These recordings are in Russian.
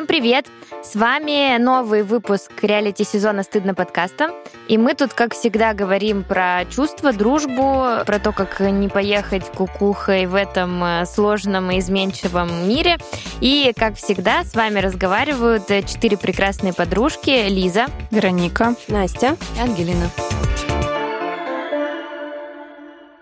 Всем привет! С вами новый выпуск реалити-сезона «Стыдно» подкаста. И мы тут, как всегда, говорим про чувства, дружбу, про то, как не поехать кукухой в этом э, сложном и изменчивом мире. И, как всегда, с вами разговаривают четыре прекрасные подружки. Лиза, Вероника, Настя и Ангелина.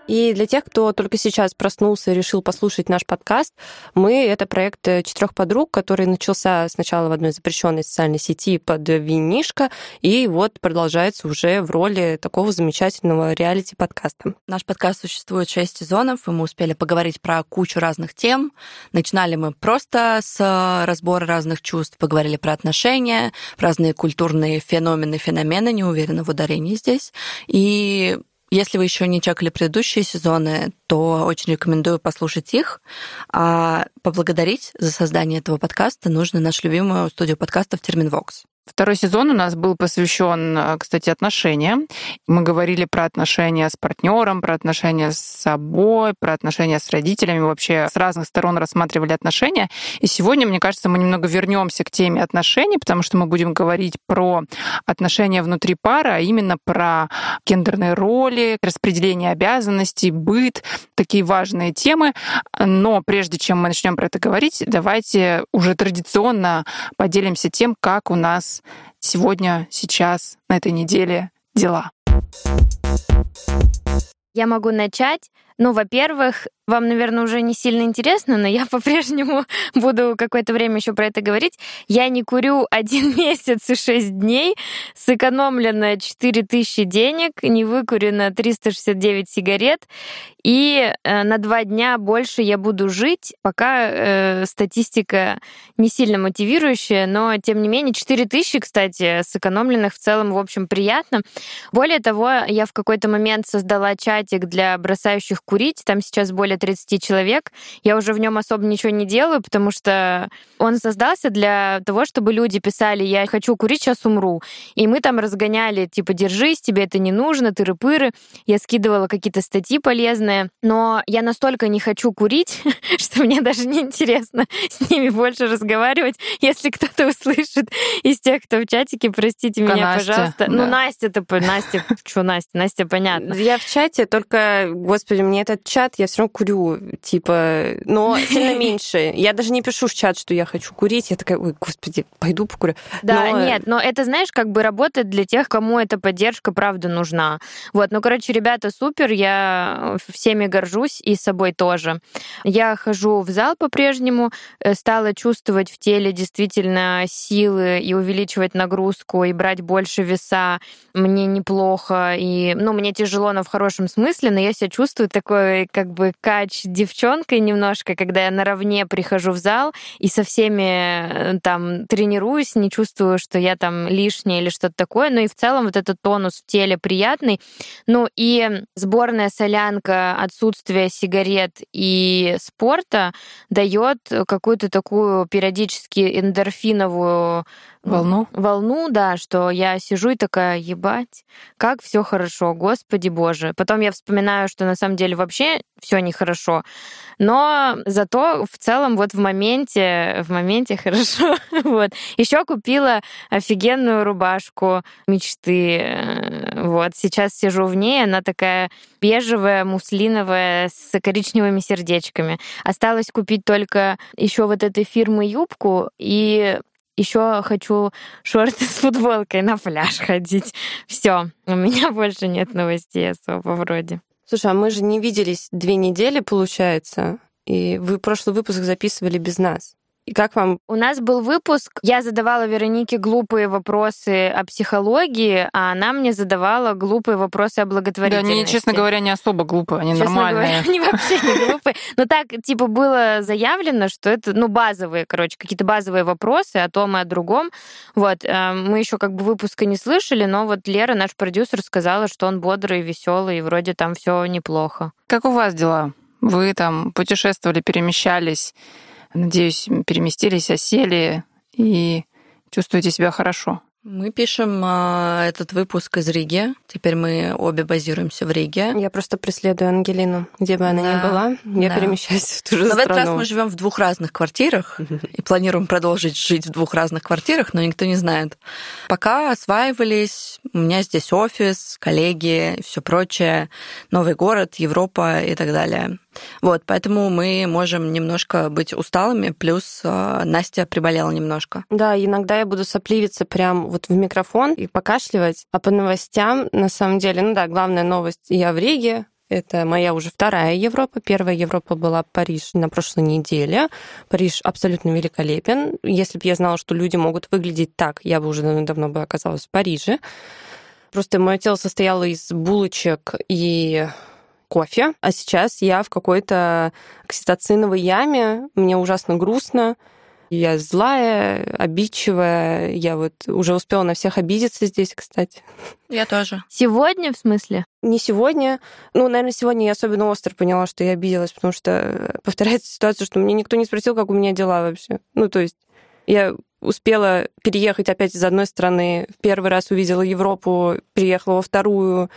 И для тех, кто только сейчас проснулся и решил послушать наш подкаст, мы — это проект э, четырех подруг, который начался сначала в одной запрещенной социальной сети под винишко, и вот продолжается уже в роли такого замечательного реалити-подкаста. Наш подкаст существует шесть сезонов, и мы успели поговорить про кучу разных тем. Начинали мы просто с разбора разных чувств, поговорили про отношения, разные культурные феномены, феномены, не уверена в ударении здесь. И если вы еще не чекали предыдущие сезоны, то очень рекомендую послушать их. А поблагодарить за создание этого подкаста нужно нашу любимую студию подкастов Терминвокс. Второй сезон у нас был посвящен, э, кстати, отношениям. Мы говорили про отношения с партнером, про отношения с собой, про отношения с родителями, вообще с разных сторон рассматривали отношения. И сегодня, мне кажется, мы немного вернемся к теме отношений, потому что мы будем говорить про отношения внутри пары, а именно про гендерные роли, распределение обязанностей, быт, такие важные темы. Но прежде чем мы начнем про это говорить, давайте уже традиционно поделимся тем, как у нас сегодня, сейчас, на этой неделе дела? Я могу начать. Ну, во-первых, вам, наверное, уже не сильно интересно, но я по-прежнему буду какое-то время еще про это говорить. Я не курю один месяц и шесть дней, сэкономлено 4000 денег, не выкурено 369 сигарет, и э, на два дня больше я буду жить, пока э, статистика не сильно мотивирующая, но тем не менее 4000, кстати, сэкономленных в целом, в общем, приятно. Более того, я в какой-то момент создала чатик для бросающих курить, там сейчас более 30 человек. Я уже в нем особо ничего не делаю, потому что он создался для того, чтобы люди писали, я хочу курить, сейчас умру. И мы там разгоняли, типа, держись, тебе это не нужно, тыры-пыры. Я скидывала какие-то статьи полезные, но я настолько не хочу курить, что мне даже не интересно с ними больше разговаривать. Если кто-то услышит из тех, кто в чатике, простите меня, Настя, пожалуйста. Ну. Настя-то, Настя, что Настя? Настя, понятно. Я в чате, только, господи, мне этот чат, я все равно курю, типа, но сильно меньше. Я даже не пишу в чат, что я хочу курить. Я такая, ой, господи, пойду покурю. Да, Но- нет, но это, знаешь, как бы работает для тех, кому эта поддержка правда нужна. Вот, ну, короче, ребята, супер, я всеми горжусь и собой тоже. Я хожу в зал по-прежнему, э, стала чувствовать в теле действительно силы и увеличивать нагрузку, и брать больше веса. Мне неплохо, и, ну, мне тяжело, но в хорошем смысле, но я себя чувствую такой, как бы, кач девчонкой немножко, когда я наравне прихожу в зал и со всеми э, там тренируюсь, не чувствую, что я там лишняя или что-то такое. Ну и в целом вот этот тонус в теле приятный. Ну и сборная солянка, отсутствие сигарет и спорта дает какую-то такую периодически эндорфиновую Волну? волну, да, что я сижу и такая, ебать, как все хорошо, господи боже. Потом я вспоминаю, что на самом деле вообще все нехорошо. Но зато в целом вот в моменте, в моменте хорошо. вот. Еще купила офигенную рубашку мечты. Э, Вот. Сейчас сижу в ней, она такая бежевая, муслиновая, с коричневыми сердечками. Осталось купить только еще вот этой фирмы юбку и еще хочу шорты с футболкой на пляж ходить. Все, у меня больше нет новостей особо вроде. Слушай, а мы же не виделись две недели, получается, и вы прошлый выпуск записывали без нас. И как вам? У нас был выпуск, я задавала Веронике глупые вопросы о психологии, а она мне задавала глупые вопросы о Да, благотворительности. они, честно говоря, не особо глупые, они Честно нормальные. говоря, они вообще не глупые. Но так, типа, было заявлено, что это, ну, базовые, короче, какие-то базовые вопросы о том и о другом. Вот, э, мы еще как бы выпуска не слышали, но вот Лера, наш продюсер, сказала, что он бодрый, веселый, и вроде там все неплохо. Как у вас дела? Вы там путешествовали, перемещались, надеюсь, переместились, осели и чувствуете себя хорошо? Мы пишем э, этот выпуск из Риги. Теперь мы обе базируемся в Риге. Я просто преследую Ангелину, где бы она Да, ни была. Я да. перемещаюсь в ту же Но в этот раз страну. мы живем в двух разных квартирах и планируем продолжить жить в двух разных квартирах, но никто не знает. Пока осваивались, у меня здесь офис, коллеги все прочее, новый город, Европа и так далее. Вот, поэтому мы можем немножко быть усталыми, плюс э, Настя приболела немножко. Да, иногда я буду сопливиться прям вот в микрофон и покашливать. А по новостям, на самом деле, ну да, главная новость, я в Риге, это моя уже вторая Европа. Первая Европа была Париж на прошлой неделе. Париж абсолютно великолепен. Если бы я знала, что люди могут выглядеть так, я бы уже давно бы оказалась в Париже. Просто мое тело состояло из булочек и кофе, а сейчас я в какой-то окситоциновой яме, мне ужасно грустно, я злая, обидчивая, я вот уже успела на всех обидеться здесь, кстати. Я тоже. Сегодня, в смысле? Не сегодня, ну, наверное, сегодня я особенно остро поняла, что я обиделась, потому что повторяется ситуация, что мне никто не спросил, как у меня дела вообще. Ну, то есть я успела переехать опять из одной страны, в первый раз увидела Европу, переехала во вторую.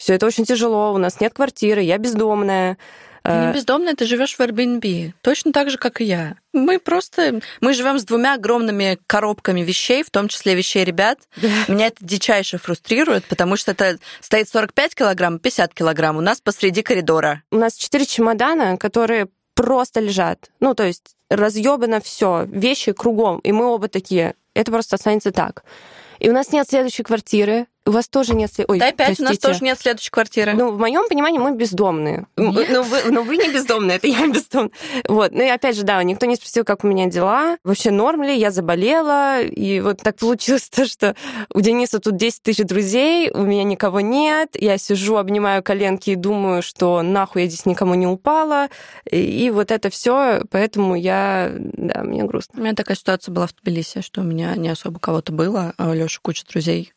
Все это очень тяжело, у нас нет квартиры, я бездомная. Ты Э, не бездомная, ты живешь в Airbnb. Точно так же, как и я. Мы просто... Мы живем с двумя огромными коробками вещей, в том числе вещей ребят. Меня это дичайше фрустрирует, потому что это стоит 45 килограмм, 50 килограмм у нас посреди коридора. У нас четыре чемодана, которые просто лежат. Ну, то есть разъебано все, вещи кругом. И мы оба такие. Это просто останется так. И у нас нет следующей квартиры. У вас тоже нет... Ой, Да опять у нас простите. тоже нет следующей квартиры. Ну, в моем понимании мы бездомные. Нет. Ну вы, ну, вы не бездомные, это я бездомная. Вот. Ну и опять же, да, никто не спросил, как у меня дела. Вообще норм ли, я заболела. И вот так получилось то, что у Дениса тут 10 тысяч друзей, у меня никого нет. Я сижу, обнимаю коленки и думаю, что нахуй я здесь никому не упала. И, и вот это все, поэтому я... Да, мне грустно. У меня такая ситуация была в Тбилиси, что у меня не особо кого-то было, а у Лёши куча друзей.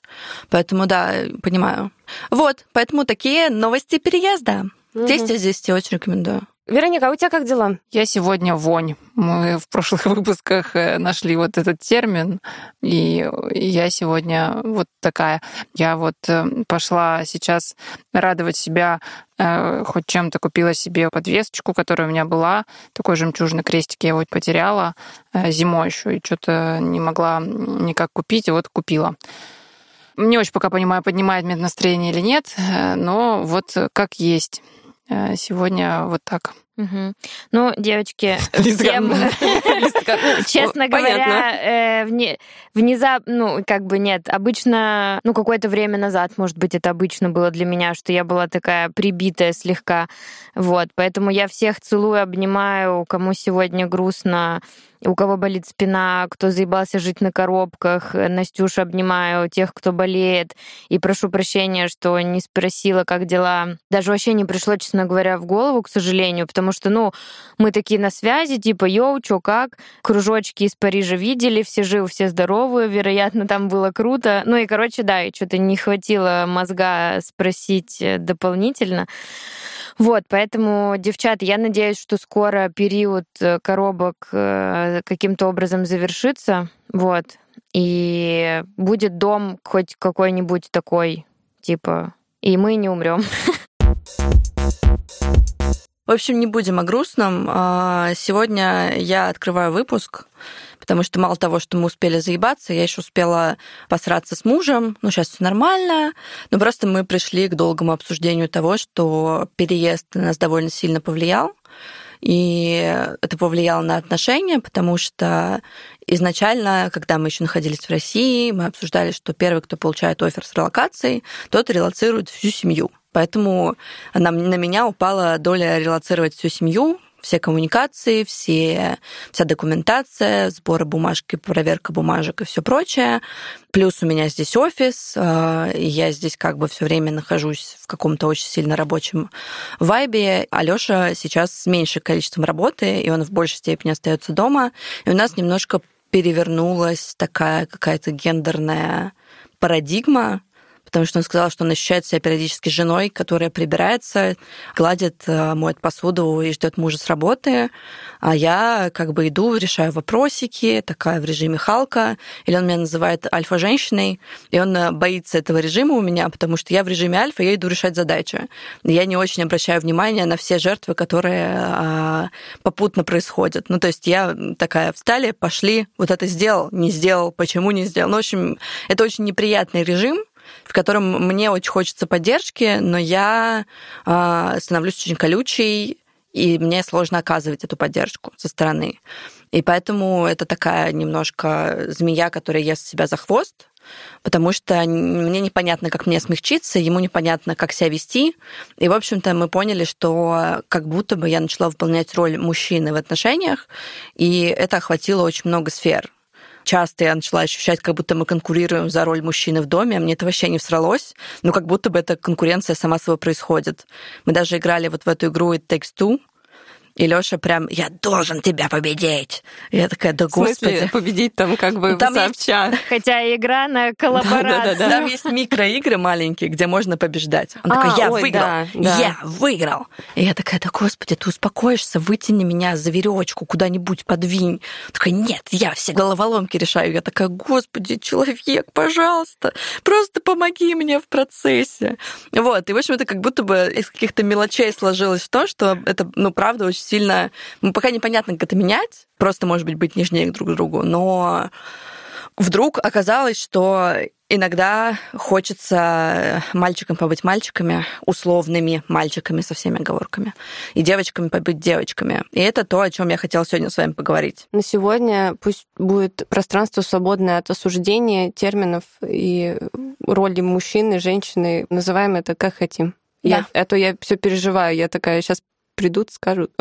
Поэтому, да, понимаю. Вот, поэтому такие новости переезда. 10 из 10 очень рекомендую. Вероника, а у тебя как дела? Я сегодня вонь. Мы в прошлых выпусках э, нашли вот этот термин, и я сегодня вот такая. Я вот э, пошла сейчас радовать себя, э, хоть чем-то купила себе подвесочку, которая у меня была, такой жемчужный крестик, я его потеряла зимой еще, и что-то не могла никак купить, и вот купила. Не очень пока понимаю, поднимает мне настроение или нет, э, но вот как есть. Э, Сегодня вот так. Мгм. Ну, девочки, всем, Гагарина. честно говоря, э, вне- внезапно, ну, как бы нет, обычно, ну, какое-то время назад, может быть, это обычно было для меня, что я была такая прибитая слегка, вот, поэтому я всех целую, обнимаю, кому сегодня грустно, у кого болит спина, кто заебался жить на коробках, э, Настюша, обнимаю тех, кто болеет, и прошу прощения, что не спросила, как дела. Даже вообще не пришло, честно говоря, в голову, к сожалению, потому что, ну, мы такие на связи, типа, йоу, чё, как? Кружочки из Парижа видели, все живы, все здоровы, вероятно, там было круто. Ну и, короче, да, и что-то не хватило мозга спросить э, дополнительно. Вот, поэтому, девчат, я надеюсь, что скоро период э, коробок э, каким-то образом завершится, вот, и будет дом хоть какой-нибудь такой, типа, и мы не умрем. В общем, не будем о грустном. А, Сегодня я открываю выпуск, потому что мало того, что мы успели заебаться, я еще успела посраться с мужем. Ну, сейчас все нормально. Но просто мы пришли к долгому обсуждению того, что переезд на нас довольно сильно повлиял. И это повлияло на отношения, потому что изначально, когда мы еще находились в России, мы обсуждали, что первый, кто получает офер с релокацией, тот релоцирует всю семью. Поэтому на, на меня упала доля релацировать всю семью, все коммуникации, все, вся документация, сборы бумажки, проверка бумажек и все прочее. Плюс у меня здесь офис, и я здесь как бы все время нахожусь в каком-то очень сильно рабочем вайбе. Алёша сейчас с меньшим количеством работы, и он в большей степени остается дома. И у нас немножко перевернулась такая какая-то гендерная парадигма, потому что он сказал, что он ощущает себя периодически женой, которая прибирается, гладит, э, моет посуду и ждет мужа с работы. А я как бы иду, решаю вопросики, такая в режиме Халка. Или он меня называет альфа-женщиной, и он э, боится этого режима у меня, потому что я в режиме альфа, я иду решать задачи. Я не очень обращаю внимание на все жертвы, которые а, попутно происходят. Ну, то есть я такая, встали, пошли, вот это сделал, не сделал, почему не сделал. Ну, в общем, это очень неприятный режим, в котором мне очень хочется поддержки, но я э, становлюсь очень колючей, и мне сложно оказывать эту поддержку со стороны. И поэтому это такая немножко змея, которая ест себя за хвост, потому что мне непонятно, как мне смягчиться, ему непонятно, как себя вести. И, в общем-то, мы поняли, что как будто бы я начала выполнять роль мужчины в отношениях, и это охватило очень много сфер часто я начала ощущать, как будто мы конкурируем за роль мужчины в доме, а мне это вообще не всралось, но как будто бы эта конкуренция сама собой происходит. Мы даже играли вот в эту игру It Takes Two, и Лёша прям, я должен тебя победить. Я такая, да господи. В смысле, победить там как бы там сообща. Есть... Хотя игра на коллаборацию. Да, да, да, Там есть микроигры маленькие, где можно побеждать. Он а, такой, я ой, выиграл, да, да. я выиграл. И я такая, да господи, ты успокоишься, вытяни меня за веревочку куда-нибудь, подвинь. Такая, нет, я все головоломки решаю. Я такая, господи, человек, пожалуйста, просто помоги мне в процессе. Вот, и в общем это как будто бы из каких-то мелочей сложилось в том, что это, ну, правда, очень сильно... Ну, пока непонятно, как это менять, просто, может быть, быть нежнее друг к другу, но вдруг оказалось, что иногда хочется мальчикам побыть мальчиками, условными мальчиками со всеми оговорками, и девочками побыть девочками. И это то, о чем я хотела сегодня с вами поговорить. На сегодня пусть будет пространство свободное от осуждения терминов и роли мужчины, женщины. Называем это как хотим. Да. Я, а то я все переживаю. Я такая, сейчас придут, скажут.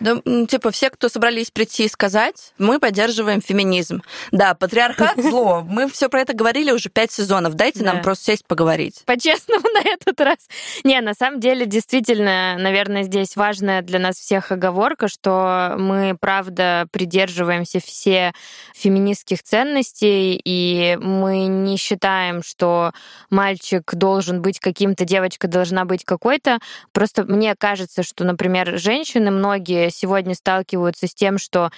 Да, типа, все, кто собрались прийти и сказать, мы поддерживаем феминизм. Да, патриархат зло. Мы все про это говорили уже пять сезонов. Дайте да. нам просто сесть поговорить. По-честному на этот раз. Не, на самом деле, действительно, наверное, здесь важная для нас всех оговорка, что мы, правда, придерживаемся все феминистских ценностей, и мы не считаем, что мальчик должен быть каким-то, девочка должна быть какой-то. Просто мне кажется, что, например, женщины многие сегодня сталкиваются с тем, что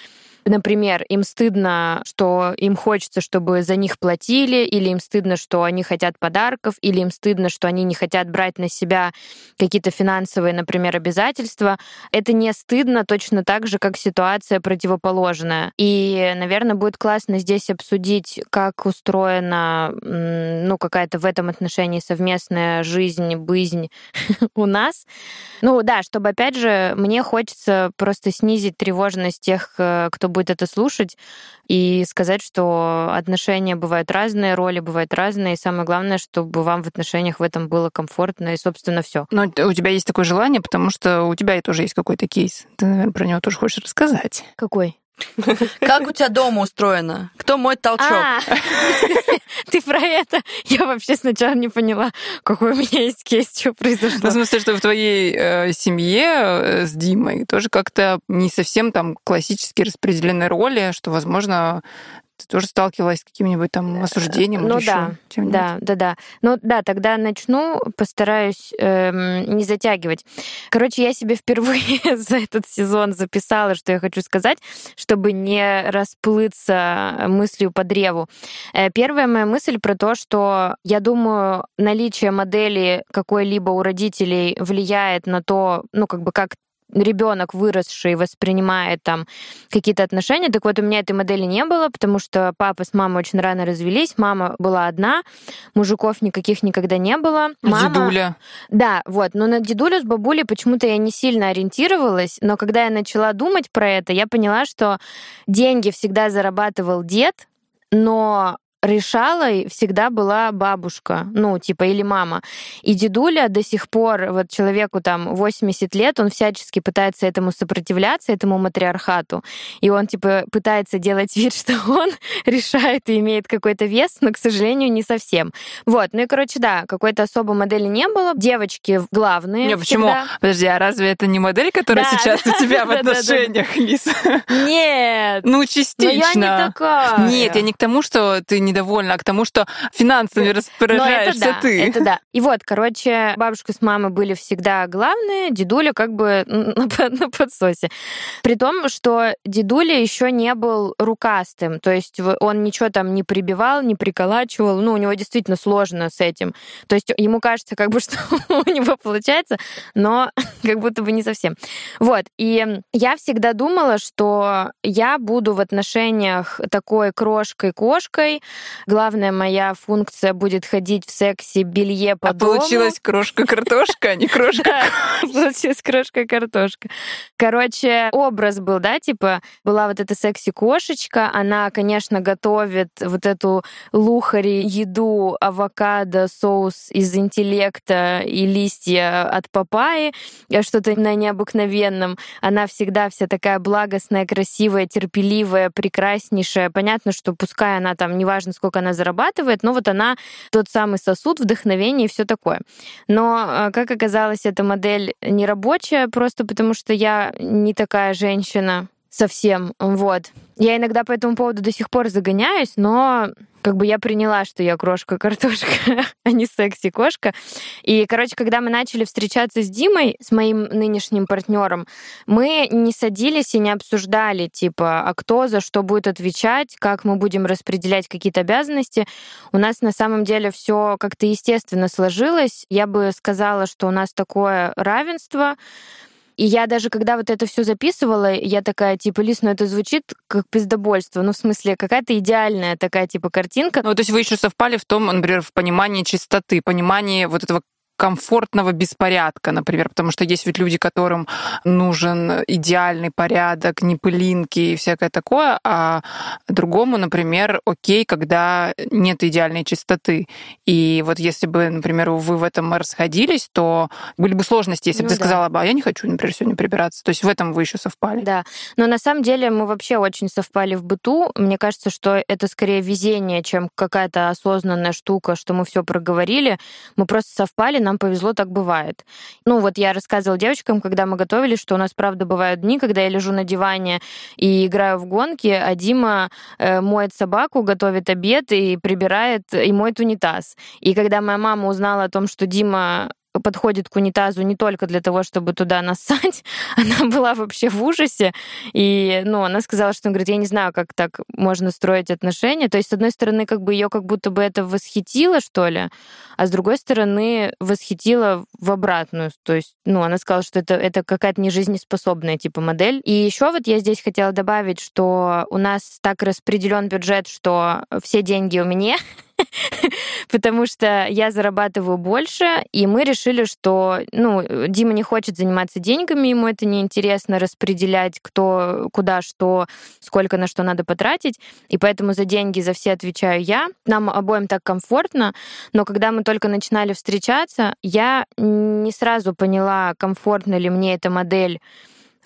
например, им стыдно, что им хочется, чтобы за них платили, или им стыдно, что они хотят подарков, или им стыдно, что они не хотят брать на себя какие-то финансовые, например, обязательства. Это не стыдно точно так же, как ситуация противоположная. И, наверное, будет классно здесь обсудить, как устроена ну, какая-то в этом отношении совместная жизнь, бызнь у нас. Ну да, чтобы, опять же, мне хочется просто снизить тревожность тех, э, кто будет это слушать и сказать, что отношения бывают разные, роли бывают разные, и самое главное, чтобы вам в отношениях в этом было комфортно, и, собственно, все. Но у тебя есть такое желание, потому что у тебя тоже есть какой-то кейс. Ты, наверное, про него тоже хочешь рассказать. Какой? Как у тебя дома устроено? Кто мой толчок? А, ты про это? Я вообще сначала не поняла, какой у меня есть кейс, что произошло. Ну, в смысле, что в твоей э, семье э, с Димой тоже как-то не совсем там классически распределены роли, что, возможно, ты тоже сталкивалась с каким-нибудь там осуждением? Ну да, да, да, да. Ну да, тогда начну, постараюсь эм, не затягивать. Короче, я себе впервые за этот сезон записала, что я хочу сказать, чтобы не расплыться мыслью по древу. Э, первая моя мысль про то, что я думаю, наличие модели какой-либо у родителей влияет на то, ну как бы как ребенок выросший воспринимает там какие-то отношения. Так вот, у меня этой модели не было, потому что папа с мамой очень рано развелись, мама была одна, мужиков никаких никогда не было. Мама... Дедуля. Да, вот. Но на дедулю с бабулей почему-то я не сильно ориентировалась, но когда я начала думать про это, я поняла, что деньги всегда зарабатывал дед, но решалой всегда была бабушка, ну, типа, или мама. И дедуля до сих пор, вот человеку там 80 лет, он всячески пытается этому сопротивляться, этому матриархату. И он, типа, пытается делать вид, что он решает и имеет какой-то вес, но, к сожалению, не совсем. Вот. Ну и, короче, да, какой-то особой модели не было. Девочки главные. Не, почему? Всегда. Подожди, а разве это не модель, которая да, сейчас да, у тебя да, в отношениях, Лиса? Нет. Ну, частично. Но я не такая. Нет, я не к тому, что ты недовольна, а к тому, что финансами распоряжаешься это да, ты. Это да. И вот, короче, бабушка с мамой были всегда главные, дедуля как бы на, на подсосе. При том, что дедуля еще не был рукастым, то есть он ничего там не прибивал, не приколачивал, ну, у него действительно сложно с этим. То есть ему кажется, как бы, что у него получается, но как будто бы не совсем. Вот, и я всегда думала, что я буду в отношениях такой крошкой-кошкой. Главная моя функция будет ходить в сексе белье по а дому. получилась крошка-картошка, а не крошка. Получилась крошка-картошка. Короче, образ был, да, типа, была вот эта секси-кошечка, она, конечно, готовит вот эту лухари, еду, авокадо, соус из интеллекта и листья от папайи, что-то на необыкновенном. Она всегда вся такая благостная, красивая, терпеливая, прекраснейшая. Понятно, что пускай она там, неважно, сколько она зарабатывает, но вот она тот самый сосуд вдохновения и все такое. Но, э, как оказалось, эта модель не рабочая, просто потому что я не такая женщина совсем. Вот. Я иногда по этому поводу до сих пор загоняюсь, но как бы я приняла, что я крошка-картошка, а не секси-кошка. И, короче, когда мы начали встречаться с Димой, с моим нынешним партнером, мы не садились и не обсуждали, типа, а кто за что будет отвечать, как мы будем распределять какие-то обязанности. У нас на самом деле все как-то естественно сложилось. Я бы сказала, что у нас такое равенство, и я даже, когда вот это все записывала, я такая, типа, Лис, ну это звучит как пиздобольство. Ну, в смысле, какая-то идеальная такая, типа, картинка. Ну, то есть вы еще совпали в том, например, в понимании чистоты, понимании вот этого комфортного беспорядка, например, потому что есть ведь люди, которым нужен идеальный порядок, не пылинки и всякое такое, а другому, например, окей, когда нет идеальной чистоты. И вот если бы, например, вы в этом расходились, то были бы сложности, если ну, бы ты да. сказала бы, а я не хочу, например, сегодня прибираться. То есть в этом вы еще совпали. Да, но на самом деле мы вообще очень совпали в быту. Мне кажется, что это скорее везение, чем какая-то осознанная штука, что мы все проговорили. Мы просто совпали, нам повезло, так бывает. Ну, вот я рассказывала девочкам, когда мы готовили, что у нас, правда, бывают дни, когда я лежу на диване и играю в гонки, а Дима э, моет собаку, готовит обед и прибирает, и моет унитаз. И когда моя мама узнала о том, что Дима подходит к унитазу не только для того, чтобы туда нассать. Она была вообще в ужасе. И, ну, она сказала, что, говорит, я не знаю, как так можно строить отношения. То есть, с одной стороны, как бы ее как будто бы это восхитило, что ли, а с другой стороны, восхитило в обратную. То есть, ну, она сказала, что это, это какая-то нежизнеспособная типа модель. И еще вот я здесь хотела добавить, что у нас так распределен бюджет, что все деньги у меня, потому что я зарабатываю больше, и мы решили, что, ну, Дима не хочет заниматься деньгами, ему это неинтересно распределять, кто, куда, что, сколько на что надо потратить, и поэтому за деньги за все отвечаю я. Нам обоим так комфортно, но когда мы только начинали встречаться, я не сразу поняла, комфортна ли мне эта модель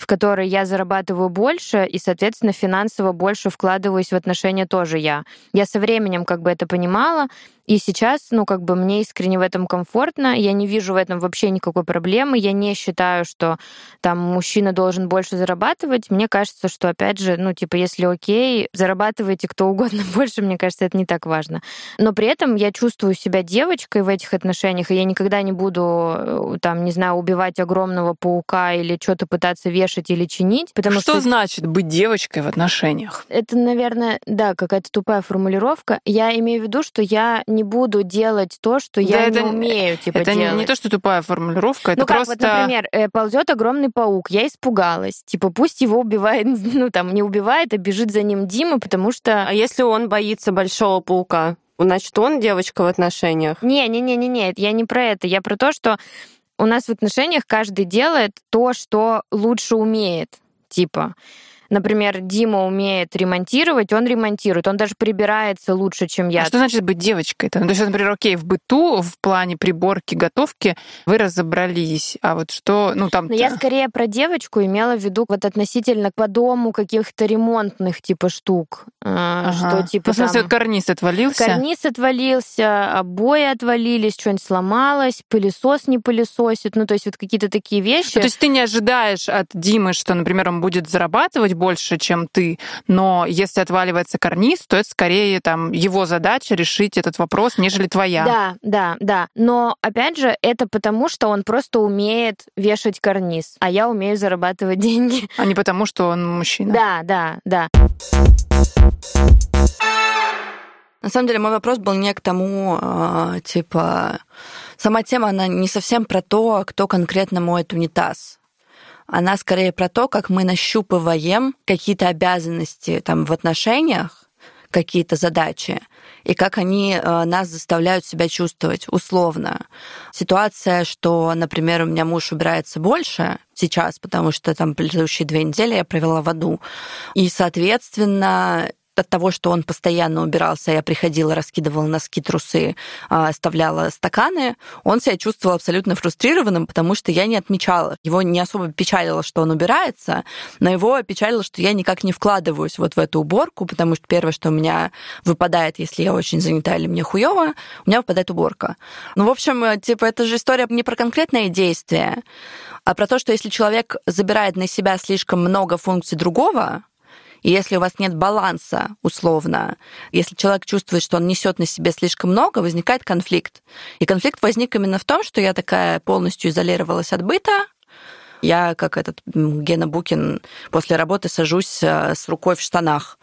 в которой я зарабатываю больше, и, соответственно, финансово больше вкладываюсь в отношения тоже я. Я со временем как бы это понимала, и сейчас, ну, как бы мне искренне в этом комфортно, я не вижу в этом вообще никакой проблемы, я не считаю, что там мужчина должен больше зарабатывать. Мне кажется, что, опять же, ну, типа, если окей, зарабатывайте кто угодно больше, мне кажется, это не так важно. Но при этом я чувствую себя девочкой в этих отношениях, и я никогда не буду, э, там, не знаю, убивать огромного паука или что-то пытаться вешать или чинить, потому что... Что значит быть девочкой в отношениях? Это, наверное, да, какая-то тупая формулировка. Я имею в виду, что я не буду делать то, что да я это, не умею, типа, это делать. не то, что тупая формулировка, это ну, как, просто... вот, например, э, ползет огромный паук, я испугалась. Типа, пусть его убивает, ну, там, не убивает, а бежит за ним Дима, потому что... А если он боится большого паука? Значит, он девочка в отношениях? Не-не-не-не, я не про это. Я про то, что у нас в отношениях каждый делает то, что лучше умеет. Типа, например, Дима умеет ремонтировать, он ремонтирует, он даже прибирается лучше, чем я. А что значит быть девочкой-то? Ну, то есть, например, окей, в быту, в плане приборки, готовки вы разобрались, а вот что, ну там... Но я скорее про девочку имела в виду вот относительно по дому каких-то ремонтных типа штук, а, ага. что типа ну, в смысле, там... карниз отвалился? Карниз отвалился, обои отвалились, что-нибудь сломалось, пылесос не пылесосит, ну то есть вот какие-то такие вещи. Ну, то есть ты не ожидаешь от Димы, что, например, он будет зарабатывать больше, чем ты, но если отваливается карниз, то это скорее там его задача решить этот вопрос, нежели твоя. Да, да, да. Но опять же, это потому, что он просто умеет вешать карниз, а я умею зарабатывать деньги. А не потому, что он мужчина. Да, да, да. На самом деле мой вопрос был не к тому, э, типа, сама тема, она не совсем про то, кто конкретно моет унитаз. Она скорее про то, как мы нащупываем какие-то обязанности там в отношениях, какие-то задачи, и как они э, нас заставляют себя чувствовать условно. Ситуация, что, например, у меня муж убирается больше сейчас, потому что там предыдущие две недели я провела в аду, и, соответственно, от того, что он постоянно убирался, я приходила, раскидывала носки, трусы, а, оставляла стаканы, он себя чувствовал абсолютно фрустрированным, потому что я не отмечала. Его не особо печалило, что он убирается, но его печалило, что я никак не вкладываюсь вот в эту уборку, потому что первое, что у меня выпадает, если я очень занята или мне хуево, у меня выпадает уборка. Ну, в общем, типа, это же история не про конкретное действие, а про то, что если человек забирает на себя слишком много функций другого, и если у вас нет баланса, условно, если человек чувствует, что он несет на себе слишком много, возникает конфликт. И конфликт возник именно в том, что я такая полностью изолировалась от быта, я, как этот Гена Букин, после работы сажусь э, с рукой в штанах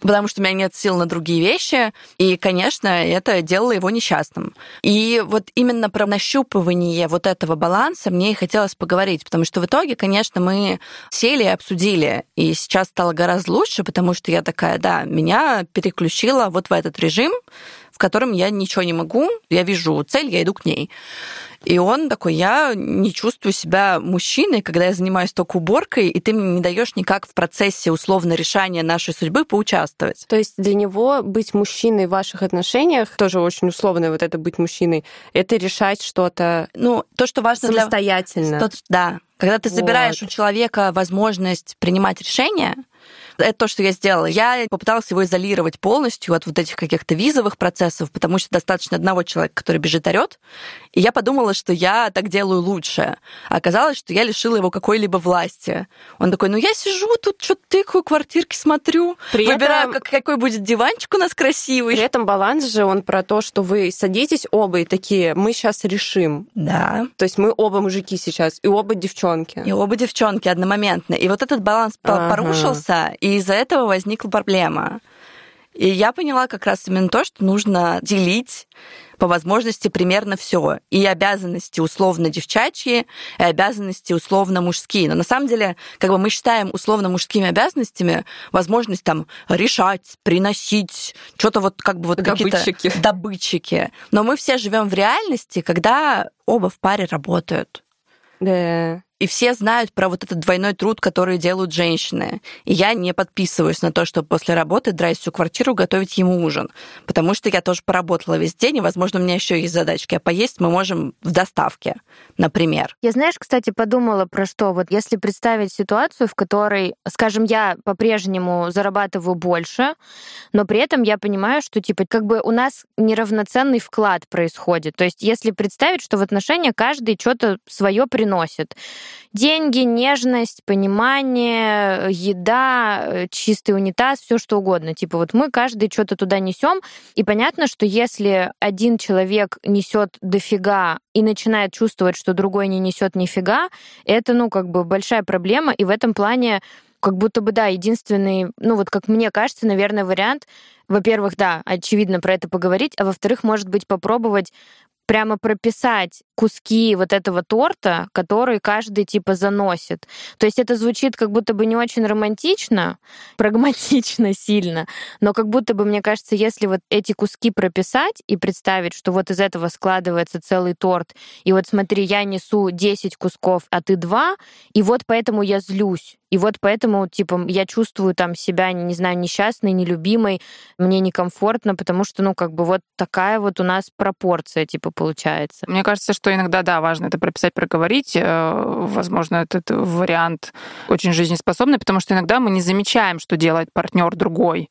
потому что у меня нет сил на другие вещи, и, конечно, это делало его несчастным. И вот именно про нащупывание вот этого баланса мне и хотелось поговорить, потому что в итоге, конечно, мы сели и обсудили, и сейчас стало гораздо лучше, потому что я такая, да, меня переключила вот в этот режим, котором я ничего не могу, я вижу цель, я иду к ней. И он такой, я не чувствую себя мужчиной, когда я занимаюсь только уборкой, и ты мне не даешь никак в процессе условно решения нашей судьбы поучаствовать. То есть для него быть мужчиной в ваших отношениях, тоже очень условно вот это быть мужчиной, это решать что-то Ну, то, что важно самостоятельно. Для... Да. Когда ты забираешь вот. у человека возможность принимать решения, это то, что я сделала. Я попыталась его изолировать полностью от вот этих каких-то визовых процессов, потому что достаточно одного человека, который бежит орет. И я подумала, что я так делаю лучше. А оказалось, что я лишила его какой-либо власти. Он такой, ну я сижу тут, что-то тыкаю, квартирки смотрю, При выбираю, этом... как, какой будет диванчик у нас красивый. При этом баланс же, он про то, что вы садитесь оба и такие, мы сейчас решим. Да. То есть мы оба мужики сейчас, и оба девчонки. И оба девчонки одномоментно. И вот этот баланс ага. порушился, и из-за этого возникла проблема. И я поняла как раз именно то, что нужно делить по возможности примерно все. И обязанности условно девчачьи, и обязанности условно мужские. Но на самом деле, как бы мы считаем условно мужскими обязанностями возможность там решать, приносить, что-то вот как бы вот какие-то добытчики. Но мы все живем в реальности, когда оба в паре работают. Да. И все знают про вот этот двойной труд, который делают женщины. И я не подписываюсь на то, чтобы после работы драть всю квартиру, готовить ему ужин. Потому что я тоже поработала весь день, и, возможно, у меня еще есть задачки. А поесть мы можем в доставке, например. Я, знаешь, кстати, подумала про что. Вот если представить ситуацию, в которой, скажем, я по-прежнему зарабатываю больше, но при этом я понимаю, что, типа, как бы у нас неравноценный вклад происходит. То есть если представить, что в отношения каждый что-то свое приносит, деньги, нежность, понимание, еда, э, чистый унитаз, все что угодно. Типа вот мы каждый что-то туда несем, и понятно, что если один человек несет дофига и начинает чувствовать, что другой не несет нифига, это, ну, как бы большая проблема, и в этом плане как будто бы, да, единственный, ну вот как мне кажется, наверное, вариант, во-первых, да, очевидно про это поговорить, а во-вторых, может быть, попробовать прямо прописать куски вот этого торта, который каждый типа заносит. То есть это звучит как будто бы не очень романтично, прагматично сильно, но как будто бы, мне кажется, если вот эти куски прописать и представить, что вот из этого складывается целый торт, и вот смотри, я несу 10 кусков, а ты 2, и вот поэтому я злюсь. И вот поэтому, типа, я чувствую там себя, не знаю, несчастной, нелюбимой, мне некомфортно, потому что, ну, как бы вот такая вот у нас пропорция, типа, получается. Мне кажется, что иногда, да, важно это прописать, проговорить. Э, возможно, этот вариант очень жизнеспособный, потому что иногда мы не замечаем, что делает партнер другой.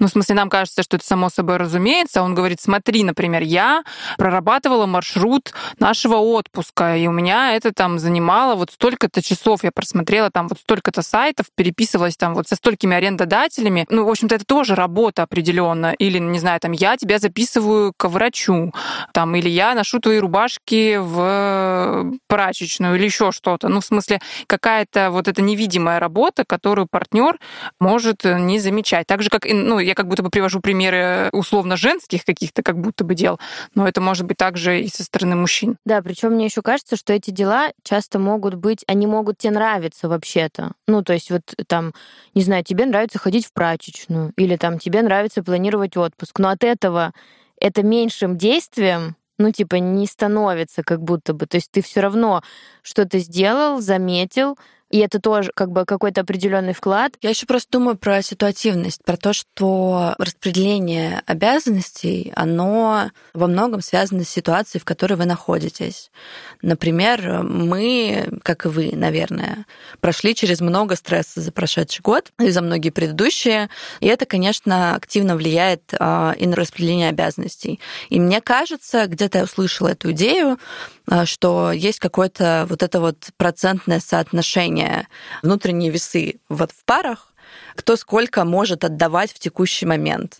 Ну, в смысле, нам кажется, что это само собой разумеется. Он говорит, смотри, например, я прорабатывала маршрут нашего отпуска, и у меня это там занимало вот столько-то часов. Я просмотрела там вот столько-то сайтов, переписывалась там вот со столькими арендодателями. Ну, в общем-то, это тоже работа определенно. Или, не знаю, там, я тебя записываю к врачу, там, или я ношу твои рубашки в прачечную, или еще что-то. Ну, в смысле, какая-то вот эта невидимая работа, которую партнер может не замечать. Так же, как, ну, я как будто бы привожу примеры условно женских каких-то как будто бы дел, но это может быть также и со стороны мужчин. Да, причем мне еще кажется, что эти дела часто могут быть, они могут тебе нравиться вообще-то. Ну, то есть вот там, не знаю, тебе нравится ходить в прачечную, или там тебе нравится планировать отпуск, но от этого это меньшим действием ну, типа, не становится как будто бы. То есть ты все равно что-то сделал, заметил, и это тоже как бы какой-то определенный вклад. Я еще просто думаю про ситуативность, про то, что распределение обязанностей, оно во многом связано с ситуацией, в которой вы находитесь. Например, мы, как и вы, наверное, прошли через много стресса за прошедший год и за многие предыдущие, и это, конечно, активно влияет а, и на распределение обязанностей. И мне кажется, где-то я услышала эту идею, что есть какое-то вот это вот процентное соотношение, внутренние весы вот в парах, кто сколько может отдавать в текущий момент.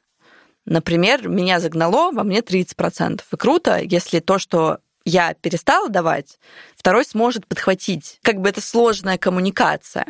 Например, меня загнало, во мне 30%. И круто, если то, что я перестала давать, второй сможет подхватить. Как бы это сложная коммуникация.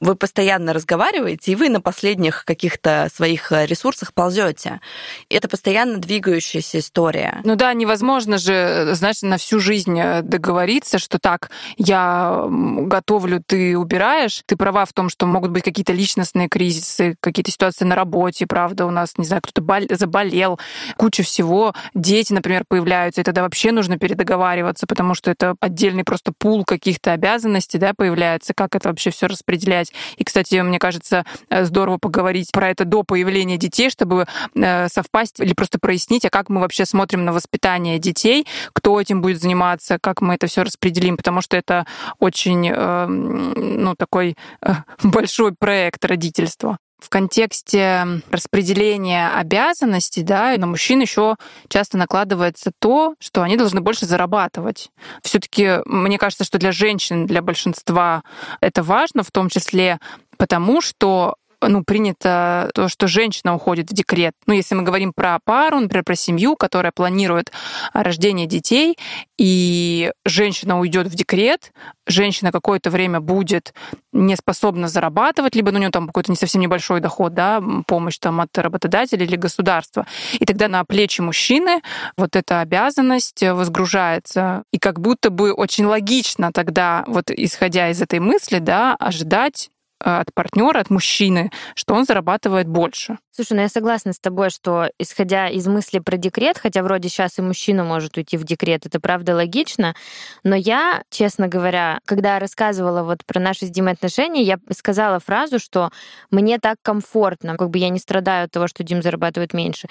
Вы постоянно разговариваете, и вы на последних каких-то своих э, ресурсах ползете. Это постоянно двигающаяся история. Ну да, невозможно же, знаешь, на всю жизнь э, договориться, что так, я готовлю, ты убираешь. Ты права в том, что могут быть какие-то личностные кризисы, какие-то ситуации на работе, правда, у нас, не знаю, кто-то заболел, куча всего, дети, например, появляются, и тогда вообще нужно передоговариваться, потому что это отдельный просто пул каких-то обязанностей, да, появляется, как это вообще все распределять. И, кстати, мне кажется, э, здорово поговорить про это до появления детей, чтобы э, совпасть или просто прояснить, а как мы вообще смотрим на воспитание детей, кто этим будет заниматься, как мы это все распределим, потому что это очень, э, ну, такой большой проект родительства в контексте распределения обязанностей, да, на мужчин еще часто накладывается то, что они должны больше зарабатывать. Все-таки мне кажется, что для женщин, для большинства это важно, в том числе потому, что ну, принято то, что женщина уходит в декрет. Ну, если мы говорим про пару, например, про семью, которая планирует рождение детей, и женщина уйдет в декрет, женщина какое-то время будет не способна зарабатывать, либо ну, у нее там какой-то не совсем небольшой доход, да, помощь там от работодателя или государства. И тогда на плечи мужчины вот эта обязанность возгружается. И как будто бы очень логично тогда, вот исходя из этой мысли, да, ожидать от партнера, от мужчины, что он зарабатывает больше. Слушай, ну я согласна с тобой, что исходя из мысли про декрет, хотя вроде сейчас и мужчина может уйти в декрет, это правда логично, но я, честно говоря, когда рассказывала вот про наши с Димой отношения, я сказала фразу, что мне так комфортно, как бы я не страдаю от того, что Дим зарабатывает меньше.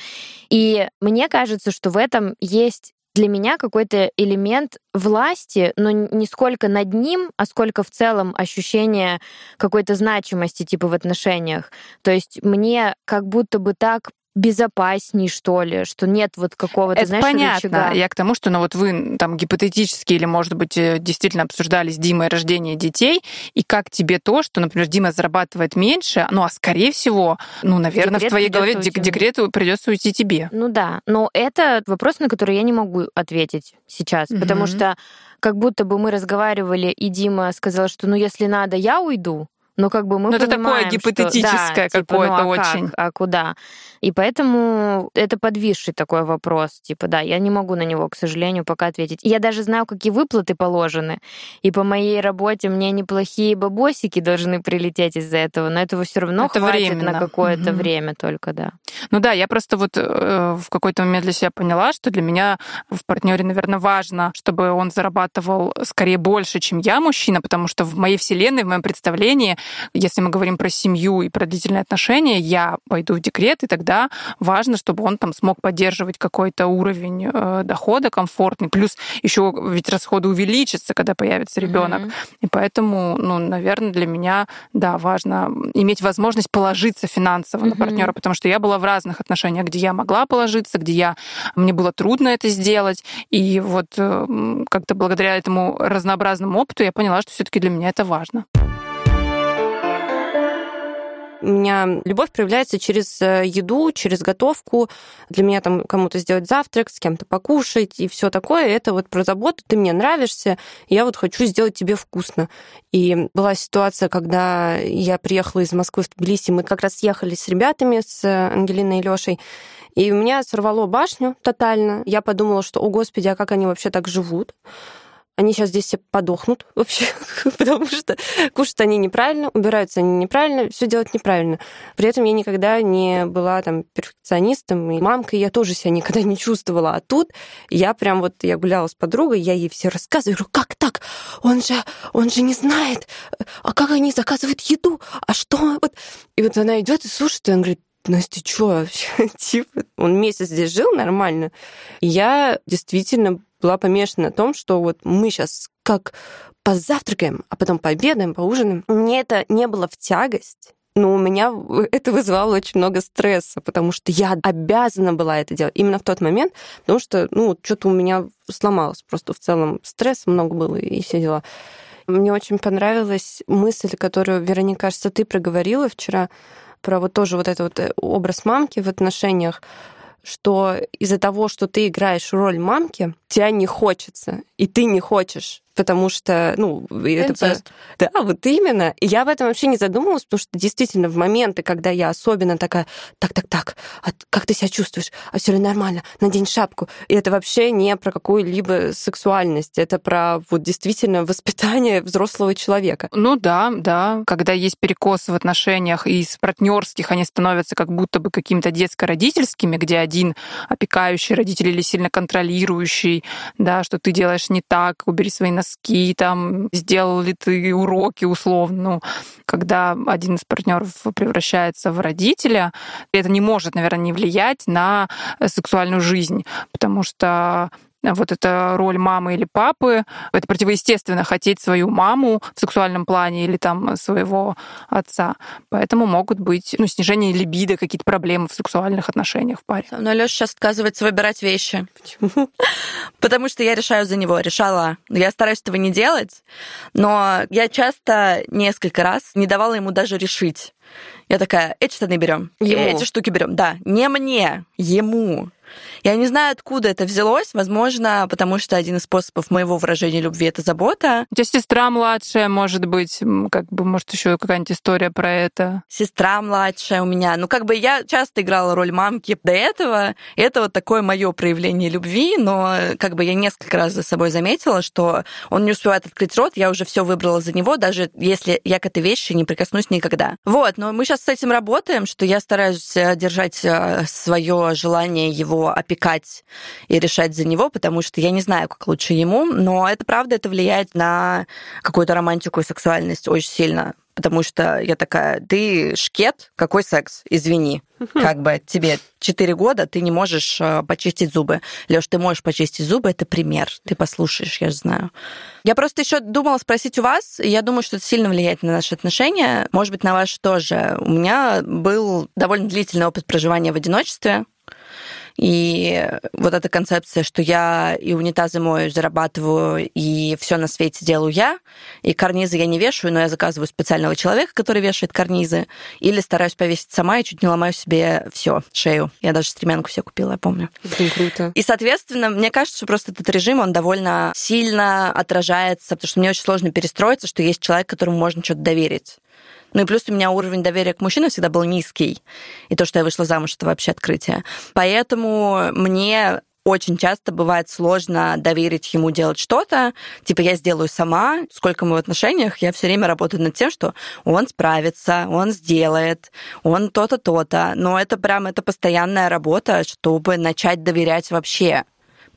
И мне кажется, что в этом есть для меня какой-то элемент власти, но не сколько над ним, а сколько в целом ощущение какой-то значимости типа в отношениях. То есть мне как будто бы так безопасней, что ли, что нет вот какого-то, Это знаешь, понятно. рычага. Я к тому, что ну, вот вы там гипотетически или, может быть, э, действительно обсуждали с Димой рождение детей, и как тебе то, что, например, Дима зарабатывает меньше, ну, а скорее всего, ну, наверное, Декрет в твоей голове уйти. декрету придется уйти тебе. Ну да, но это вопрос, на который я не могу ответить сейчас, Мгм. потому что как будто бы мы разговаривали, и Дима сказал, что ну если надо, я уйду. Но как бы мы Ну, это такое понимаем, что- гипотетическое да, типа, ну, какое-то а как? очень. а куда? И поэтому это подвисший такой вопрос. Типа, да, я не могу на него, к сожалению, пока ответить. Я даже знаю, какие выплаты положены. И по моей работе мне неплохие бабосики должны прилететь из-за этого, но этого все равно Это хватит временно. на какое-то Мгм. время только, да. Ну да, я просто вот э, в какой-то момент для себя поняла, что для меня в партнере, наверное, важно, чтобы он зарабатывал скорее больше, чем я, мужчина, потому что в моей вселенной, в моем представлении Если мы говорим про семью и про длительные отношения, я пойду в декрет, и тогда важно, чтобы он там смог поддерживать какой-то уровень э, дохода комфортный. Плюс еще ведь расходы увеличатся, когда появится ребенок. Mm-hmm. И поэтому, ну, наверное, для меня, да, важно иметь возможность положиться финансово mm-hmm. на партнера, потому что я была в разных отношениях, где я могла положиться, где я мне было трудно это сделать, и вот э, как-то благодаря этому разнообразному опыту я поняла, что все-таки для меня это важно. У меня любовь проявляется через э, еду, через готовку. Для меня там кому-то сделать завтрак, с кем-то покушать и все такое. Это вот про заботу. Ты мне нравишься, я вот хочу сделать тебе вкусно. И была ситуация, когда я приехала из Москвы в Тбилиси, мы как раз ехали с ребятами, с Ангелиной и Лешей, и у меня сорвало башню тотально. Я подумала, что, о господи, а как они вообще так живут? Они сейчас здесь все подохнут вообще, потому что кушают они неправильно, убираются они неправильно, все делать неправильно. При этом я никогда не была там перфекционистом, и мамкой я тоже себя никогда не чувствовала. А тут я прям вот, я гуляла с подругой, я ей все рассказываю, говорю, как так? Он же, он же не знает, а как они заказывают еду, а что? Вот. И вот она идет и слушает, и он говорит, Настя, что вообще? типа, он месяц здесь жил нормально. И я действительно была помешана на том, что вот мы сейчас как позавтракаем, а потом пообедаем, поужинаем. Мне это не было в тягость, но у меня это вызывало очень много стресса, потому что я обязана была это делать именно в тот момент, потому что, ну, что-то у меня сломалось просто в целом. Стресс много было и все дела. Мне очень понравилась мысль, которую, Вероника, кажется, ты проговорила вчера, про вот тоже вот этот вот э, образ мамки в отношениях, что из-за того, что ты играешь роль мамки, тебя не хочется, и ты не хочешь потому что, ну, это... Да, вот именно. И я об этом вообще не задумывалась, потому что действительно в моменты, когда я особенно такая, так-так-так, а как ты себя чувствуешь? А все ли нормально? Надень шапку. И это вообще не про какую-либо сексуальность, это про вот действительно воспитание взрослого человека. Ну да, да. Когда есть перекосы в отношениях и из партнерских они становятся как будто бы какими-то детско-родительскими, где один опекающий родитель или сильно контролирующий, да, что ты делаешь не так, убери свои носки носки, там, сделал ли ты уроки условно. Ну, когда один из партнеров превращается в родителя, это не может, наверное, не влиять на сексуальную жизнь, потому что вот эта роль мамы или папы. Это противоестественно хотеть свою маму в сексуальном плане или там своего отца. Поэтому могут быть ну, снижение либидо, какие-то проблемы в сексуальных отношениях в паре. Но Лёша сейчас отказывается выбирать вещи. Почему? Потому что я решаю за него, решала. Я стараюсь этого не делать, но я часто несколько раз не давала ему даже решить. Я такая, эти штаны берем, эти штуки берем. Да, не мне, ему. Я не знаю, откуда это взялось. Возможно, потому что один из способов моего выражения любви — это забота. У тебя сестра младшая, может быть, как бы, может, еще какая-нибудь история про это? Сестра младшая у меня. Ну, как бы я часто играла роль мамки до этого. Это вот такое мое проявление любви, но как бы я несколько раз за собой заметила, что он не успевает открыть рот, я уже все выбрала за него, даже если я к этой вещи не прикоснусь никогда. Вот, но мы сейчас с этим работаем, что я стараюсь э, держать э, свое желание его опекать и решать за него, потому что я не знаю, как лучше ему, но это правда, это влияет на какую-то романтику и сексуальность очень сильно потому что я такая, ты шкет, какой секс, извини. Как бы тебе 4 года, ты не можешь э, почистить зубы. Леш, ты можешь почистить зубы, это пример. Ты послушаешь, я же знаю. Я просто еще думала спросить у вас, я думаю, что это сильно влияет на наши отношения, может быть, на ваши тоже. У меня был довольно длительный опыт проживания в одиночестве, и вот эта концепция, что я и унитазы мою зарабатываю, и все на свете делаю я, и карнизы я не вешаю, но я заказываю специального человека, который вешает карнизы, или стараюсь повесить сама и чуть не ломаю себе все шею. Я даже стремянку себе купила, я помню. Это круто. И, соответственно, мне кажется, что просто этот режим, он довольно сильно отражается, потому что мне очень сложно перестроиться, что есть человек, которому можно что-то доверить. Ну и плюс у меня уровень доверия к мужчинам всегда был низкий. И то, что я вышла замуж, это вообще открытие. Поэтому мне очень часто бывает сложно доверить ему делать что-то. Типа я сделаю сама. Сколько мы в отношениях, я все время работаю над тем, что он справится, он сделает, он то-то, то-то. Но это прям это постоянная работа, чтобы начать доверять вообще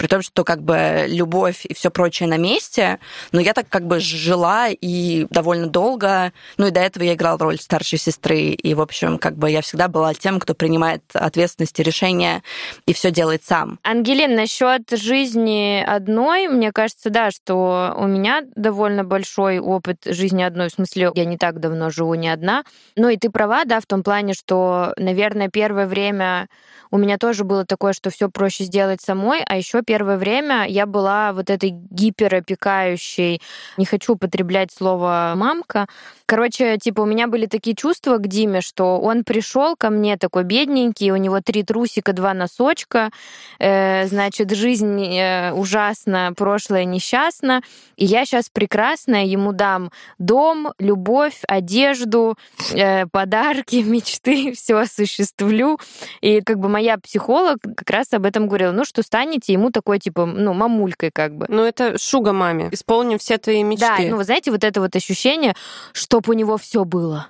при том, что как бы любовь и все прочее на месте, но я так как бы жила и довольно долго, ну и до этого я играла роль старшей сестры, и, в общем, как бы я всегда была тем, кто принимает ответственность и решения и все делает сам. Ангелин, насчет жизни одной, мне кажется, да, что у меня довольно большой опыт жизни одной, в смысле, я не так давно живу не одна. Ну и ты права, да, в том плане, что, наверное, первое время у меня тоже было такое, что все проще сделать самой, а еще первое время я была вот этой гиперопекающей, не хочу употреблять слово мамка. Короче, типа у меня были такие чувства к Диме, что он пришел ко мне такой бедненький, у него три трусика, два носочка, э, значит, жизнь э, ужасна, прошлое несчастно, и я сейчас прекрасная ему дам дом, любовь, одежду, э, подарки, мечты, все осуществлю. И как бы моя психолог как раз об этом говорила, ну что станете ему такой, типа, ну, мамулькой как бы. Ну это шуга маме, исполним все твои мечты. Да, ну вы знаете, вот это вот ощущение, чтоб у него все было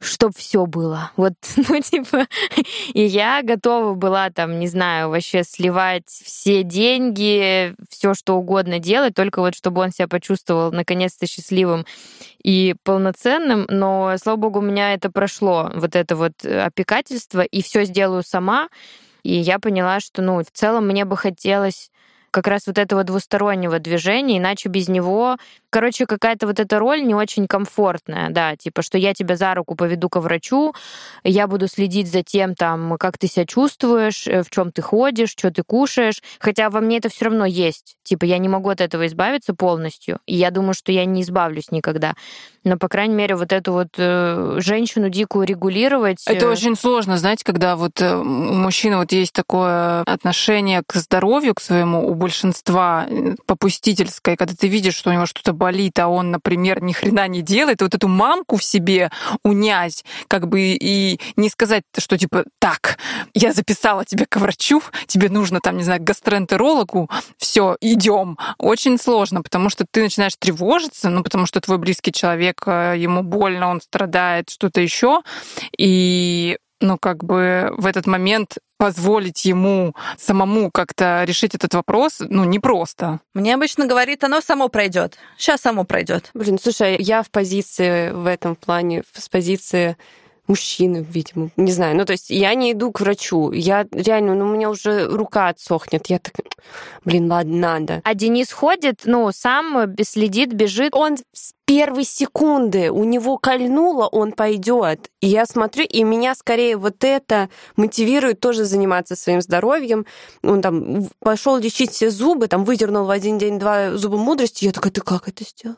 чтоб все было. Вот, ну, типа, и я готова была там, не знаю, вообще сливать все деньги, все что угодно делать, только вот чтобы он себя почувствовал наконец-то счастливым и полноценным. Но, слава богу, у меня это прошло, вот это вот опекательство, и все сделаю сама. И я поняла, что, ну, в целом мне бы хотелось как раз вот этого двустороннего движения, иначе без него Короче, какая-то вот эта роль не очень комфортная, да, типа, что я тебя за руку поведу ко врачу, я буду следить за тем, там, как ты себя чувствуешь, э, в чем ты ходишь, что ты кушаешь, хотя во мне это все равно есть, типа, я не могу от этого избавиться полностью, и я думаю, что я не избавлюсь никогда, но, по крайней мере, вот эту вот э, женщину дикую регулировать... Это э... очень сложно, знаете, когда вот э, у мужчины вот есть такое отношение к здоровью, к своему, большинства э, попустительское, когда ты видишь, что у него что-то болит, а он, например, ни хрена не делает, вот эту мамку в себе унять, как бы и не сказать, что типа, так, я записала тебя к врачу, тебе нужно там, не знаю, гастроэнтерологу, все, идем. Очень сложно, потому что ты начинаешь тревожиться, ну, потому что твой близкий человек, э, ему больно, он страдает, что-то еще, и ну, как бы в этот момент позволить ему самому как-то решить этот вопрос, ну, непросто. Мне обычно говорит, оно само пройдет. Сейчас само пройдет. Блин, слушай, я в позиции в этом плане, с позиции мужчины, видимо, не знаю. Ну, то есть я не иду к врачу. Я реально, ну, у меня уже рука отсохнет. Я так, блин, ладно, надо. А Денис ходит, ну, сам следит, бежит. Он с первой секунды у него кольнуло, он пойдет. И я смотрю, и меня скорее вот это мотивирует тоже заниматься своим здоровьем. Он там пошел лечить все зубы, там выдернул в один день два зуба мудрости. Я такая, ты как это сделал?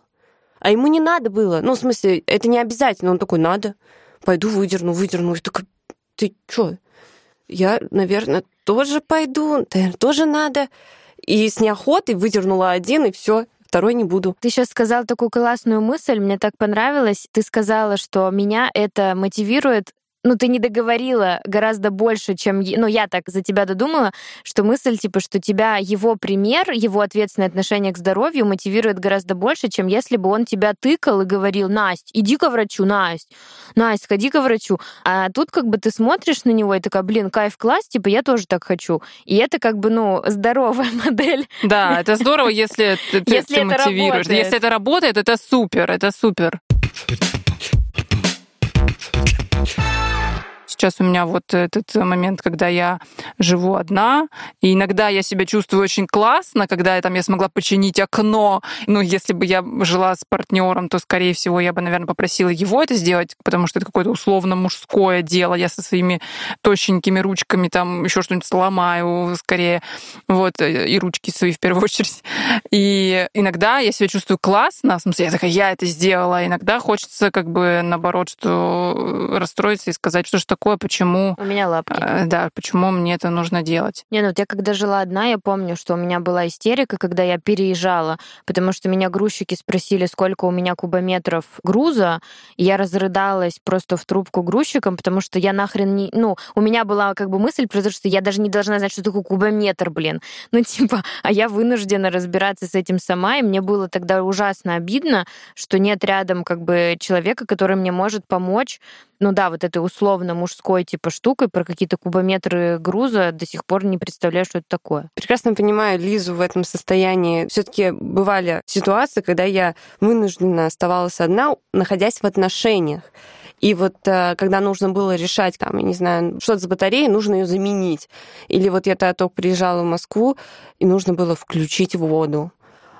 А ему не надо было. Ну, в смысле, это не обязательно. Он такой, надо пойду выдерну, выдерну. И такая, ты чё? Я, наверное, тоже пойду, наверное, тоже надо. И с неохотой выдернула один, и все, второй не буду. Ты сейчас сказал такую классную мысль, мне так понравилось. Ты сказала, что меня это мотивирует ну, ты не договорила гораздо больше, чем... Ну, я так за тебя додумала, что мысль, типа, что тебя его пример, его ответственное отношение к здоровью мотивирует гораздо больше, чем если бы он тебя тыкал и говорил, Настя, иди ко врачу, Настя, Настя, ходи ко врачу. А тут как бы ты смотришь на него и такая, блин, кайф класс, типа, я тоже так хочу. И это как бы, ну, здоровая модель. Да, это здорово, если ты, если ты мотивируешь. Работает. Если это работает, это супер, это супер. Сейчас у меня вот этот момент, когда я живу одна, и иногда я себя чувствую очень классно, когда я, там, я смогла починить окно. Ну, если бы я жила с партнером, то, скорее всего, я бы, наверное, попросила его это сделать, потому что это какое-то условно мужское дело. Я со своими тощенькими ручками там еще что-нибудь сломаю скорее. Вот, и ручки свои в первую очередь. И иногда я себя чувствую классно, в смысле, я такая, я это сделала. Иногда хочется как бы наоборот, что расстроиться и сказать, что ж такое такое, почему... У меня лапки. Э, да, почему мне это нужно делать. Не, ну вот я когда жила одна, я помню, что у меня была истерика, когда я переезжала, потому что меня грузчики спросили, сколько у меня кубометров груза, и я разрыдалась просто в трубку грузчикам, потому что я нахрен не... Ну, у меня была как бы мысль, потому что я даже не должна знать, что такое кубометр, блин. Ну, типа, а я вынуждена разбираться с этим сама, и мне было тогда ужасно обидно, что нет рядом как бы человека, который мне может помочь ну да, вот этой условно мужской мужской типа штукой, про какие-то кубометры груза до сих пор не представляю, что это такое. Прекрасно понимаю Лизу в этом состоянии. все таки бывали ситуации, когда я вынуждена оставалась одна, находясь в отношениях. И вот э, когда нужно было решать, там, я не знаю, что-то с батареей, нужно ее заменить. Или вот я тогда только приезжала в Москву, и нужно было включить воду.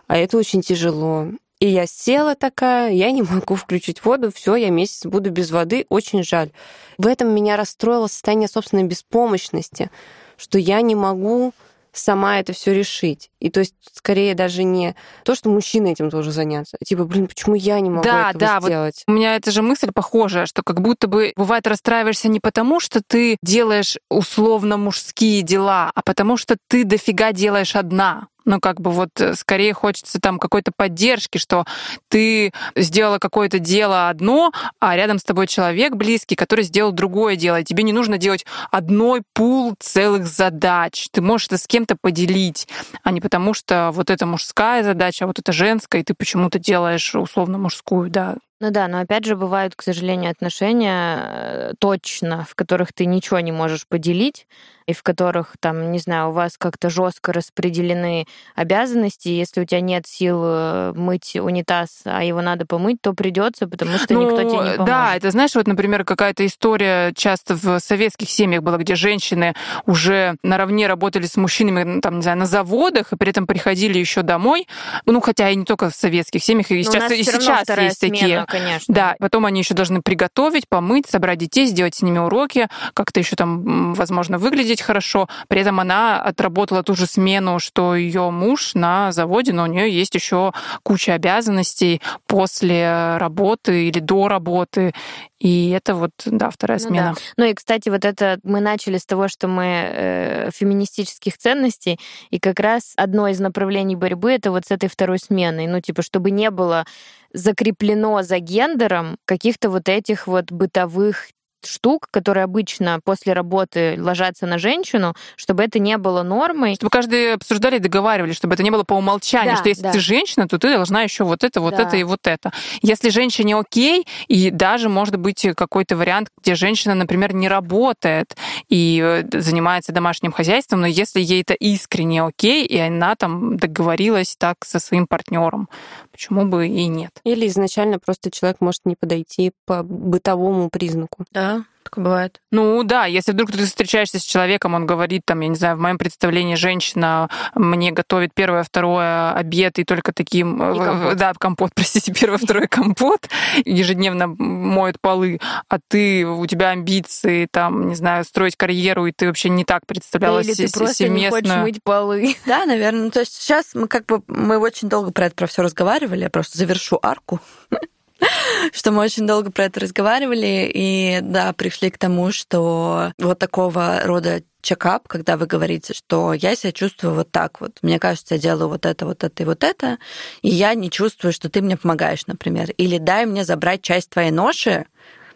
А это очень тяжело. И я села такая, я не могу включить воду, все, я месяц буду без воды, очень жаль. В этом меня расстроило состояние собственной беспомощности, что я не могу сама это все решить. И то есть скорее даже не то, что мужчина этим тоже заняться. Типа, блин, почему я не могу да, этого да, сделать? Вот у меня эта же мысль похожая, что как будто бы бывает расстраиваешься не потому, что ты делаешь условно мужские дела, а потому что ты дофига делаешь одна. Ну, как бы вот э, скорее хочется там какой-то поддержки, что ты сделала какое-то дело одно, а рядом с тобой человек близкий, который сделал другое дело. И тебе не нужно делать одной пул целых задач. Ты можешь это с кем-то поделить, а не потому что вот это мужская задача, а вот это женская, и ты почему-то делаешь условно мужскую, да. Ну да, но опять же бывают, к сожалению, отношения э, точно, в которых ты ничего не можешь поделить, и в которых, там, не знаю, у вас как-то жестко распределены обязанности, если у тебя нет сил э, мыть унитаз, а его надо помыть, то придется, потому что ну, никто тебе не поможет. Да, это знаешь, вот, например, какая-то история часто в советских семьях была, где женщины уже наравне работали с мужчинами, там, не знаю, на заводах, и при этом приходили еще домой. Ну, хотя и не только в советских семьях, и сейчас, и сейчас есть смена, такие. Конечно. Да, потом они еще должны приготовить, помыть, собрать детей, сделать с ними уроки, как-то еще там, возможно, выглядеть выглядеть хорошо. При этом она отработала ту же смену, что ее муж на заводе, но у нее есть еще куча обязанностей после работы или до работы. И это вот, да, вторая ну смена. Да. Ну и, кстати, вот это мы начали с того, что мы э, феминистических ценностей, и как раз одно из направлений борьбы это вот с этой второй сменой. Ну, типа, чтобы не было закреплено за гендером каких-то вот этих вот бытовых штук, которые обычно после работы ложатся на женщину, чтобы это не было нормой. Чтобы каждый обсуждали и договаривались, чтобы это не было по умолчанию, да, что если да. ты женщина, то ты должна еще вот это, вот да. это и вот это. Если женщине окей, и даже может быть какой-то вариант, где женщина, например, не работает и э, занимается домашним хозяйством, но если ей это искренне окей, и она там договорилась так со своим партнером, почему бы и нет? Или изначально просто человек может не подойти по бытовому признаку. Да, такое бывает. Ну да, если вдруг ты встречаешься с человеком, он говорит, там, я не знаю, в моем представлении женщина мне готовит первое, второе обед и только таким... И э, компот. Да, компот, простите, первое, второе компот, ежедневно моет полы, а ты, у тебя амбиции, там, не знаю, строить карьеру, и ты вообще не так представляла Или ты просто не хочешь мыть полы. Да, наверное. Ну, то есть сейчас мы как бы, мы очень долго про это про все разговаривали, я просто завершу арку. что мы очень долго про это разговаривали, и да, пришли к тому, что вот такого рода чекап, когда вы говорите, что я себя чувствую вот так вот. Мне кажется, я делаю вот это, вот это и вот это, и я не чувствую, что ты мне помогаешь, например. Или дай мне забрать часть твоей ноши,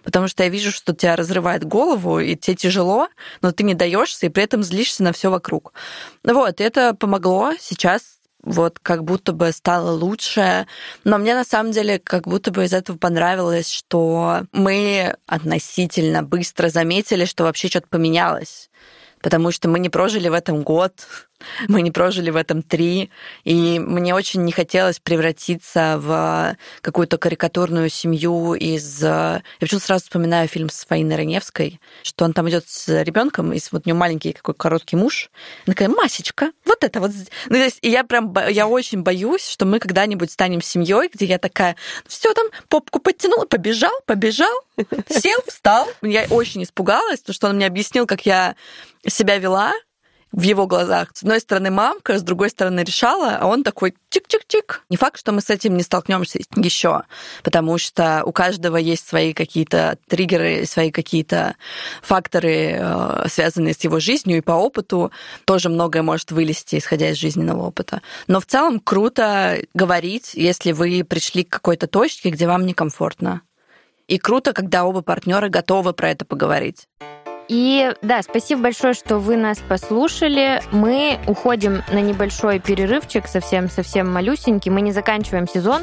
потому что я вижу, что тебя разрывает голову, и тебе тяжело, но ты не даешься, и при этом злишься на все вокруг. Вот, это помогло. Сейчас вот как будто бы стало лучше. Но мне на самом деле как будто бы из этого понравилось, что мы относительно быстро заметили, что вообще что-то поменялось потому что мы не прожили в этом год, мы не прожили в этом три, и мне очень не хотелось превратиться в какую-то карикатурную семью из... Я почему-то сразу вспоминаю фильм с Фаиной Раневской, что он там идет с ребенком, и вот у него маленький какой короткий муж. Она такая, Масечка, вот это вот. Ну, то и я прям, я очень боюсь, что мы когда-нибудь станем семьей, где я такая, все там, попку подтянула, побежал, побежал, сел, встал. Я очень испугалась, потому что он мне объяснил, как я себя вела, в его глазах. С одной стороны мамка, с другой стороны решала, а он такой чик-чик-чик. Не факт, что мы с этим не столкнемся еще, потому что у каждого есть свои какие-то триггеры, свои какие-то факторы, э, связанные с его жизнью, и по опыту тоже многое может вылезти, исходя из жизненного опыта. Но в целом круто говорить, если вы пришли к какой-то точке, где вам некомфортно. И круто, когда оба партнера готовы про это поговорить. И да, спасибо большое, что вы нас послушали. Мы уходим на небольшой перерывчик, совсем-совсем малюсенький. Мы не заканчиваем сезон,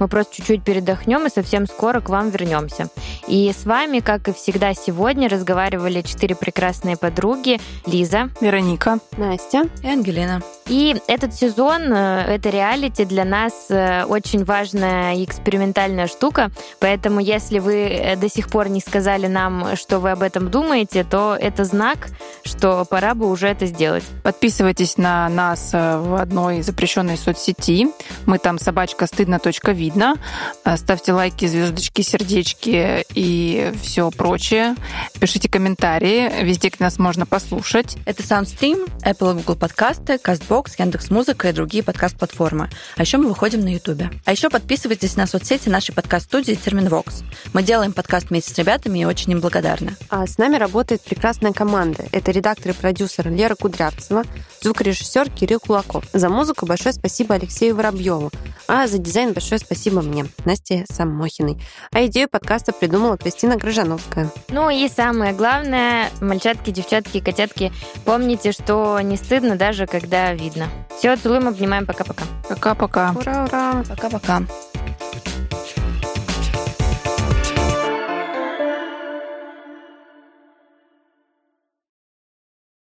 мы просто чуть-чуть передохнем и совсем скоро к вам вернемся. И с вами, как и всегда сегодня, разговаривали четыре прекрасные подруги. Лиза. Вероника. Настя. И Ангелина. И этот сезон, э, это реалити для нас э, очень важная и экспериментальная штука. Поэтому, если вы э, до сих пор не сказали нам, что вы об этом думаете, то это знак, что пора бы уже это сделать. Подписывайтесь на нас в одной запрещенной соцсети. Мы там собачка стыдно. видно. Ставьте лайки, звездочки, сердечки и все прочее. Пишите комментарии везде, где нас можно послушать. Это SoundStream, Apple и Google подкасты, CastBox, Яндекс.Музыка и другие подкаст-платформы. А еще мы выходим на YouTube. А еще подписывайтесь на соцсети нашей подкаст-студии Терминвокс. Мы делаем подкаст вместе с ребятами и очень им благодарны. А с нами работает прекрасная команда. Это редактор и продюсер Лера Кудрявцева, звукорежиссер Кирилл Кулаков. За музыку большое спасибо Алексею Воробьеву, а за дизайн большое спасибо мне, Насте Самохиной. А идею подкаста придумала Кристина Грыжановская. Ну и самое главное, мальчатки, девчатки, котятки, помните, что не стыдно даже, когда видно. Все, целуем, обнимаем, пока-пока. Пока-пока. Ура-ура. Пока-пока.